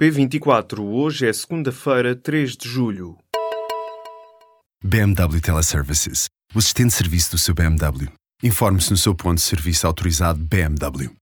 P24, hoje é segunda-feira, 3 de julho. BMW Teleservices, o assistente de serviço do seu BMW. Informe-se no seu ponto de serviço autorizado BMW.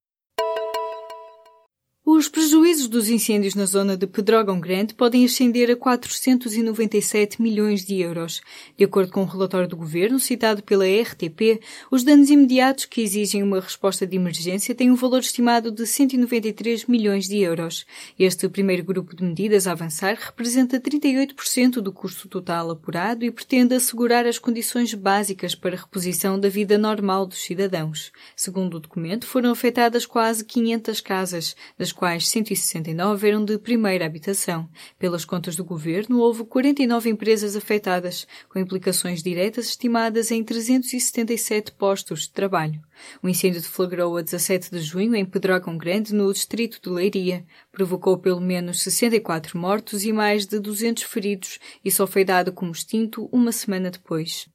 Os prejuízos dos incêndios na zona de Pedrógão Grande podem ascender a 497 milhões de euros. De acordo com o um relatório do governo citado pela RTP, os danos imediatos que exigem uma resposta de emergência têm um valor estimado de 193 milhões de euros. Este primeiro grupo de medidas a avançar representa 38% do custo total apurado e pretende assegurar as condições básicas para a reposição da vida normal dos cidadãos. Segundo o documento, foram afetadas quase 500 casas, das quais 169 eram de primeira habitação. Pelas contas do governo, houve 49 empresas afetadas, com implicações diretas estimadas em 377 postos de trabalho. O incêndio deflagrou a 17 de junho em Pedrógão Grande, no distrito de Leiria. Provocou pelo menos 64 mortos e mais de 200 feridos e só foi dado como extinto uma semana depois.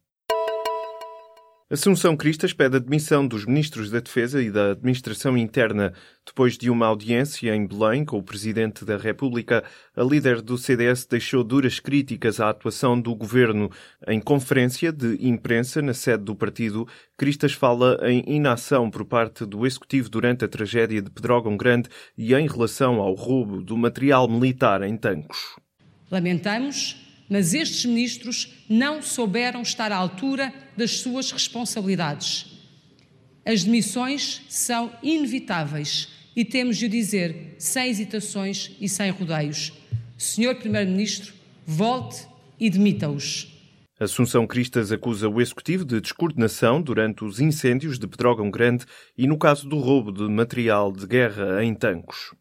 Assunção Cristas pede a demissão dos ministros da Defesa e da Administração Interna. Depois de uma audiência em Belém com o Presidente da República, a líder do CDS deixou duras críticas à atuação do governo. Em conferência de imprensa na sede do partido, Cristas fala em inação por parte do Executivo durante a tragédia de Pedrógão Grande e em relação ao roubo do material militar em Tancos. Lamentamos mas estes ministros não souberam estar à altura das suas responsabilidades. As demissões são inevitáveis e temos de o dizer sem hesitações e sem rodeios. Senhor Primeiro-Ministro, volte e demita-os. Assunção Cristas acusa o Executivo de descoordenação durante os incêndios de Pedrógão Grande e no caso do roubo de material de guerra em Tancos.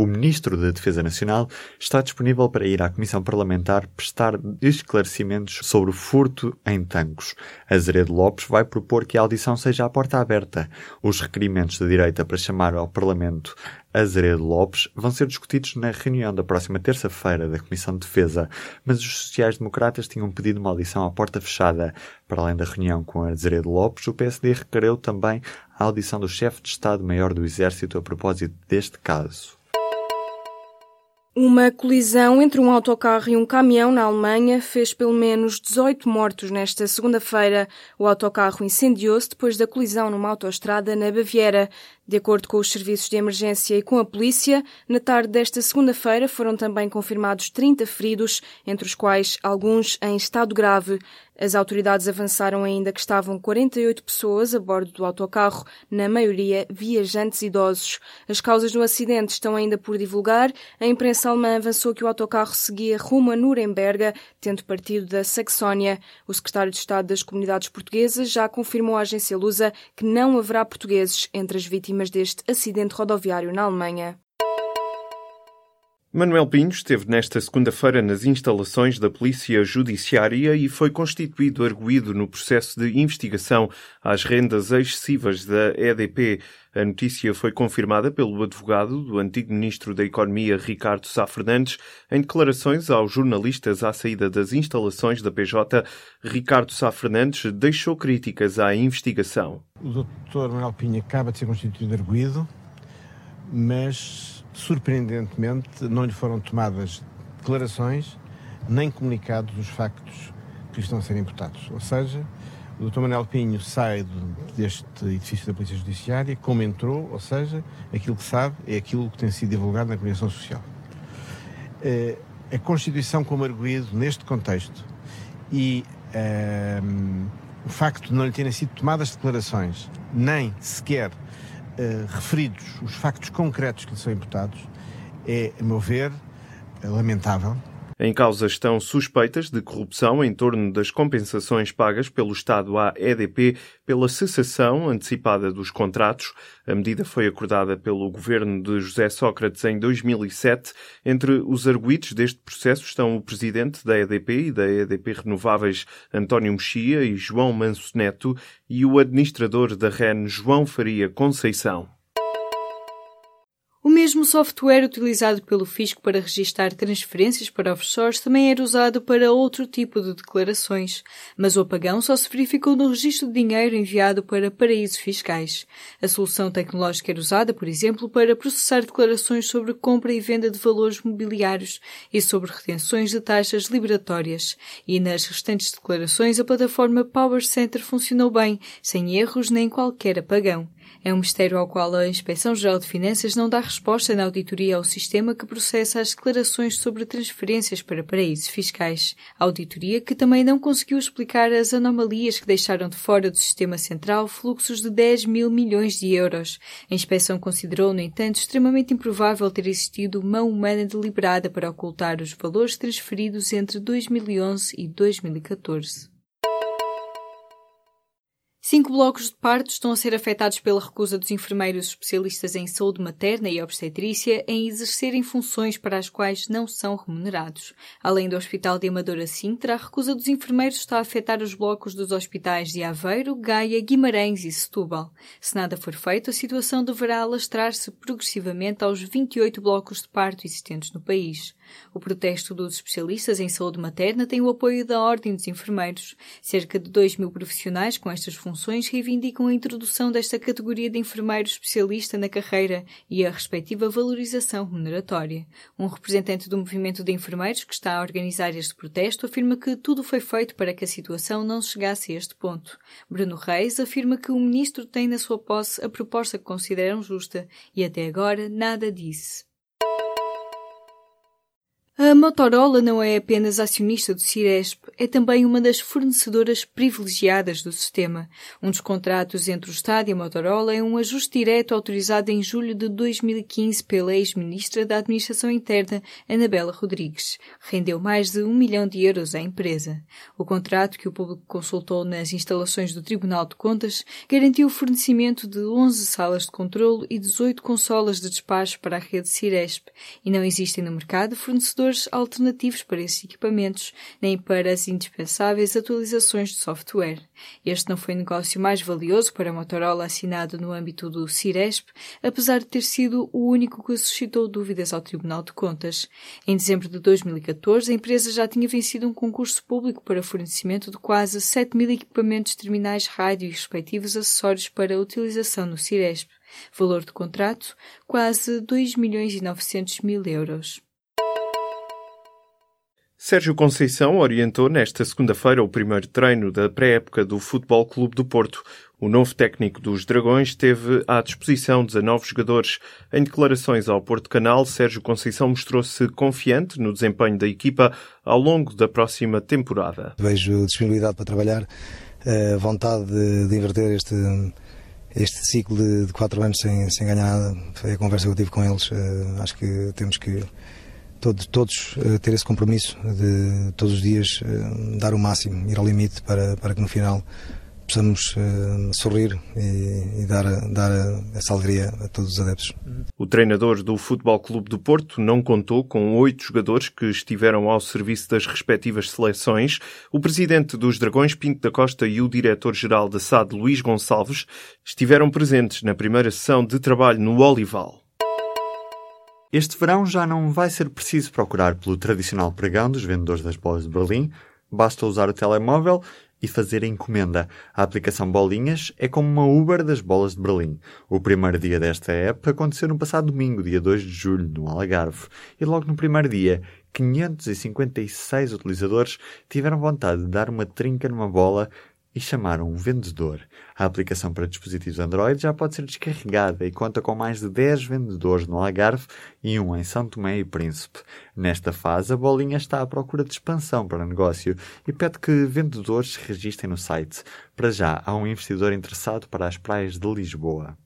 O Ministro da Defesa Nacional está disponível para ir à Comissão Parlamentar prestar esclarecimentos sobre o furto em Tancos. Azeredo Lopes vai propor que a audição seja à porta aberta. Os requerimentos da direita para chamar ao Parlamento Azeredo Lopes vão ser discutidos na reunião da próxima terça-feira da Comissão de Defesa, mas os sociais-democratas tinham pedido uma audição à porta fechada. Para além da reunião com Azeredo Lopes, o PSD requereu também a audição do chefe de Estado-Maior do Exército a propósito deste caso. Uma colisão entre um autocarro e um caminhão na Alemanha fez pelo menos 18 mortos nesta segunda-feira. O autocarro incendiou-se depois da colisão numa autoestrada na Baviera. De acordo com os serviços de emergência e com a polícia, na tarde desta segunda-feira foram também confirmados 30 feridos, entre os quais alguns em estado grave. As autoridades avançaram ainda que estavam 48 pessoas a bordo do autocarro, na maioria viajantes idosos. As causas do acidente estão ainda por divulgar. A imprensa alemã avançou que o autocarro seguia rumo a Nuremberg, tendo partido da Saxónia. O secretário de Estado das Comunidades Portuguesas já confirmou à agência Lusa que não haverá portugueses entre as vítimas vítimas deste acidente rodoviário na Alemanha. Manuel Pinho esteve nesta segunda-feira nas instalações da Polícia Judiciária e foi constituído arguído no processo de investigação às rendas excessivas da EDP. A notícia foi confirmada pelo advogado do antigo ministro da Economia, Ricardo Sá Fernandes, em declarações aos jornalistas à saída das instalações da PJ. Ricardo Sá Fernandes deixou críticas à investigação. O Dr. Manuel Pinho acaba de ser constituído arguído, mas surpreendentemente, não lhe foram tomadas declarações nem comunicados os factos que lhe estão a ser imputados. Ou seja, o Dr. Manuel Pinho sai deste edifício da Polícia Judiciária como entrou, ou seja, aquilo que sabe é aquilo que tem sido divulgado na comunicação social. Eh, a Constituição como arguído neste contexto e um, o facto de não lhe terem sido tomadas declarações, nem sequer uh, referidos os factos concretos que lhe são imputados, é, a meu ver, lamentável. Em causa estão suspeitas de corrupção em torno das compensações pagas pelo Estado à EDP pela cessação antecipada dos contratos. A medida foi acordada pelo governo de José Sócrates em 2007. Entre os arguídos deste processo estão o presidente da EDP e da EDP Renováveis, António Mexia e João Manso Neto, e o administrador da REN, João Faria Conceição mesmo software utilizado pelo fisco para registrar transferências para offshores também era usado para outro tipo de declarações, mas o apagão só se verificou no registro de dinheiro enviado para paraísos fiscais. A solução tecnológica era usada, por exemplo, para processar declarações sobre compra e venda de valores mobiliários e sobre retenções de taxas liberatórias. E nas restantes declarações a plataforma Power Center funcionou bem, sem erros nem qualquer apagão. É um mistério ao qual a Inspeção Geral de Finanças não dá resposta na auditoria ao sistema que processa as declarações sobre transferências para paraísos fiscais. A auditoria que também não conseguiu explicar as anomalias que deixaram de fora do sistema central fluxos de 10 mil milhões de euros. A inspeção considerou, no entanto, extremamente improvável ter existido mão humana deliberada para ocultar os valores transferidos entre 2011 e 2014. Cinco blocos de parto estão a ser afetados pela recusa dos enfermeiros especialistas em saúde materna e obstetrícia em exercerem funções para as quais não são remunerados. Além do Hospital de Amadora Sintra, a recusa dos enfermeiros está a afetar os blocos dos hospitais de Aveiro, Gaia, Guimarães e Setúbal. Se nada for feito, a situação deverá alastrar-se progressivamente aos 28 blocos de parto existentes no país. O protesto dos especialistas em saúde materna tem o apoio da Ordem dos Enfermeiros. Cerca de 2 mil profissionais com estas funções reivindicam a introdução desta categoria de enfermeiro especialista na carreira e a respectiva valorização remuneratória. Um representante do movimento de enfermeiros que está a organizar este protesto afirma que tudo foi feito para que a situação não chegasse a este ponto. Bruno Reis afirma que o ministro tem na sua posse a proposta que consideram justa e até agora nada disse. A Motorola não é apenas acionista do Ciresp, é também uma das fornecedoras privilegiadas do sistema. Um dos contratos entre o Estado e a Motorola é um ajuste direto autorizado em julho de 2015 pela ex-ministra da Administração Interna, Anabela Rodrigues. Rendeu mais de um milhão de euros à empresa. O contrato, que o público consultou nas instalações do Tribunal de Contas, garantiu o fornecimento de 11 salas de controlo e 18 consolas de despacho para a rede Ciresp, e não existem no mercado fornecedores alternativos para esses equipamentos, nem para as indispensáveis atualizações de software. Este não foi o negócio mais valioso para a Motorola assinado no âmbito do Ciresp, apesar de ter sido o único que suscitou dúvidas ao Tribunal de Contas. Em dezembro de 2014, a empresa já tinha vencido um concurso público para fornecimento de quase 7 mil equipamentos terminais rádio e respectivos acessórios para utilização no Ciresp. Valor do contrato, quase 2 milhões e 900 mil euros. Sérgio Conceição orientou nesta segunda-feira o primeiro treino da pré-época do Futebol Clube do Porto. O novo técnico dos Dragões teve à disposição 19 jogadores. Em declarações ao Porto Canal, Sérgio Conceição mostrou-se confiante no desempenho da equipa ao longo da próxima temporada. Vejo disponibilidade para trabalhar, eh, vontade de, inverter este, este ciclo de, de quatro anos sem, sem ganhar nada. Foi a conversa que eu tive com eles. Eh, acho que temos que todos, todos uh, ter esse compromisso de todos os dias uh, dar o máximo, ir ao limite para, para que no final possamos uh, sorrir e, e, dar, dar essa alegria a todos os adeptos. O treinador do Futebol Clube do Porto não contou com oito jogadores que estiveram ao serviço das respectivas seleções. O presidente dos Dragões, Pinto da Costa, e o diretor-geral da SAD, Luís Gonçalves, estiveram presentes na primeira sessão de trabalho no Olival. Este verão já não vai ser preciso procurar pelo tradicional pregão dos vendedores das bolas de Berlim, basta usar o telemóvel e fazer a encomenda. A aplicação Bolinhas é como uma Uber das bolas de Berlim. O primeiro dia desta época aconteceu no passado domingo, dia 2 de julho, no Algarve. E logo no primeiro dia, 556 utilizadores tiveram vontade de dar uma trinca numa bola e chamaram um vendedor. A aplicação para dispositivos Android já pode ser descarregada e conta com mais de 10 vendedores no Algarve e um em São Tomé e Príncipe. Nesta fase, a Bolinha está à procura de expansão para o negócio e pede que vendedores se registrem no site. Para já, há um investidor interessado para as praias de Lisboa.